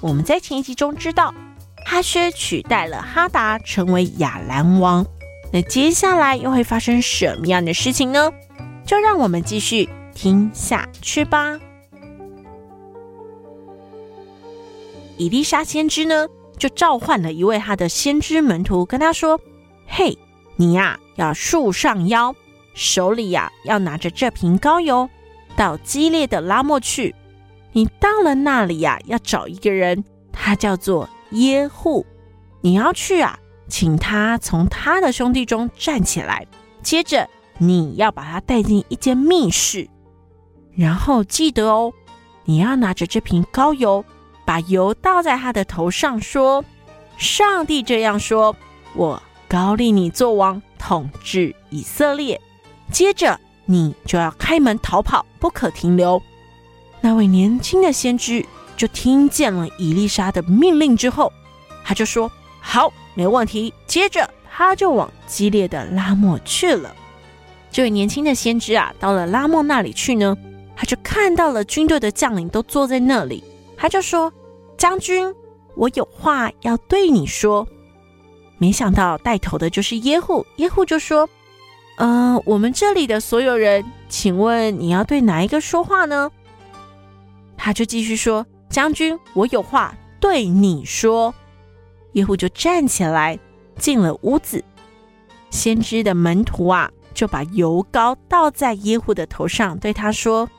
我们在前一集中知道，哈薛取代了哈达成为亚兰王。那接下来又会发生什么样的事情呢？就让我们继续听下去吧。伊丽莎先知呢，就召唤了一位他的先知门徒，跟他说：“嘿，你呀，要束上腰，手里呀要拿着这瓶膏油，到激烈的拉莫去。”你到了那里呀，要找一个人，他叫做耶户。你要去啊，请他从他的兄弟中站起来。接着，你要把他带进一间密室，然后记得哦，你要拿着这瓶膏油，把油倒在他的头上，说：“上帝这样说，我高立你做王，统治以色列。”接着，你就要开门逃跑，不可停留。那位年轻的先知就听见了伊丽莎的命令之后，他就说：“好，没问题。”接着他就往激烈的拉莫去了。这位年轻的先知啊，到了拉莫那里去呢，他就看到了军队的将领都坐在那里，他就说：“将军，我有话要对你说。”没想到带头的就是耶户，耶户就说：“嗯、我们这里的所有人，请问你要对哪一个说话呢？”他就继续说：“将军，我有话对你说。”耶户就站起来进了屋子。先知的门徒啊，就把油膏倒在耶户的头上，对他说：“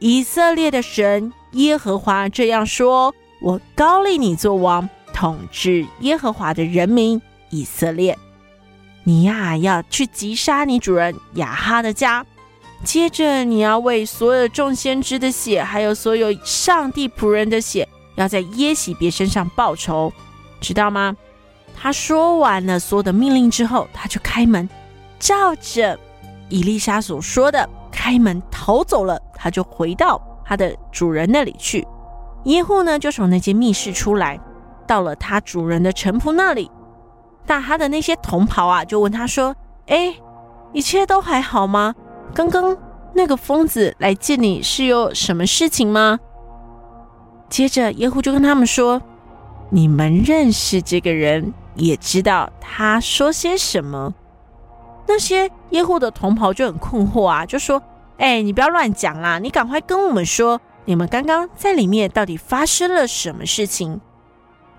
以色列的神耶和华这样说：我膏立你做王，统治耶和华的人民以色列。你呀，要去击杀你主人亚哈的家。”接着，你要为所有众先知的血，还有所有上帝仆人的血，要在耶洗别身上报仇，知道吗？他说完了所有的命令之后，他就开门，照着以利沙所说的开门逃走了。他就回到他的主人那里去。耶户呢，就从那间密室出来，到了他主人的臣仆那里。但他的那些同袍啊，就问他说：“哎，一切都还好吗？”刚刚那个疯子来见你是有什么事情吗？接着耶户就跟他们说：“你们认识这个人，也知道他说些什么。”那些耶户的同袍就很困惑啊，就说：“哎，你不要乱讲啦，你赶快跟我们说，你们刚刚在里面到底发生了什么事情？”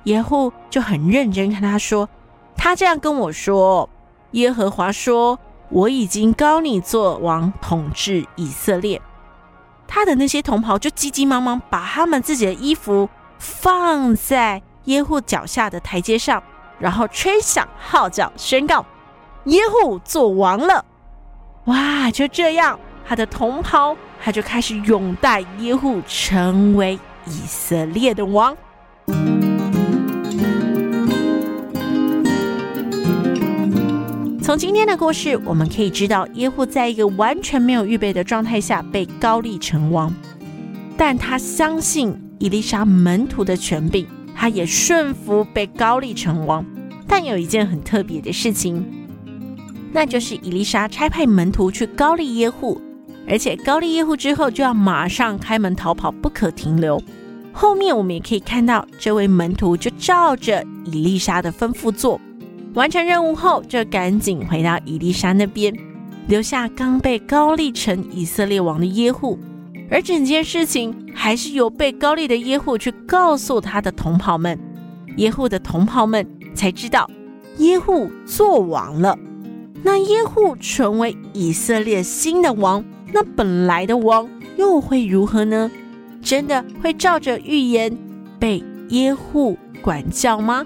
耶户就很认真跟他说：“他这样跟我说，耶和华说。”我已经膏你做王，统治以色列。他的那些同袍就急急忙忙把他们自己的衣服放在耶户脚下的台阶上，然后吹响号角，宣告耶户做王了。哇！就这样，他的同袍他就开始拥戴耶户成为以色列的王。从今天的故事，我们可以知道，耶户在一个完全没有预备的状态下被高立成王，但他相信以丽莎门徒的权柄，他也顺服被高立成王。但有一件很特别的事情，那就是以丽莎差派门徒去高立耶户，而且高立耶户之后就要马上开门逃跑，不可停留。后面我们也可以看到，这位门徒就照着以丽莎的吩咐做。完成任务后，就赶紧回到以利沙那边，留下刚被高立成以色列王的耶户。而整件事情还是由被高立的耶户去告诉他的同袍们，耶户的同袍们才知道耶户做王了。那耶户成为以色列新的王，那本来的王又会如何呢？真的会照着预言被耶户管教吗？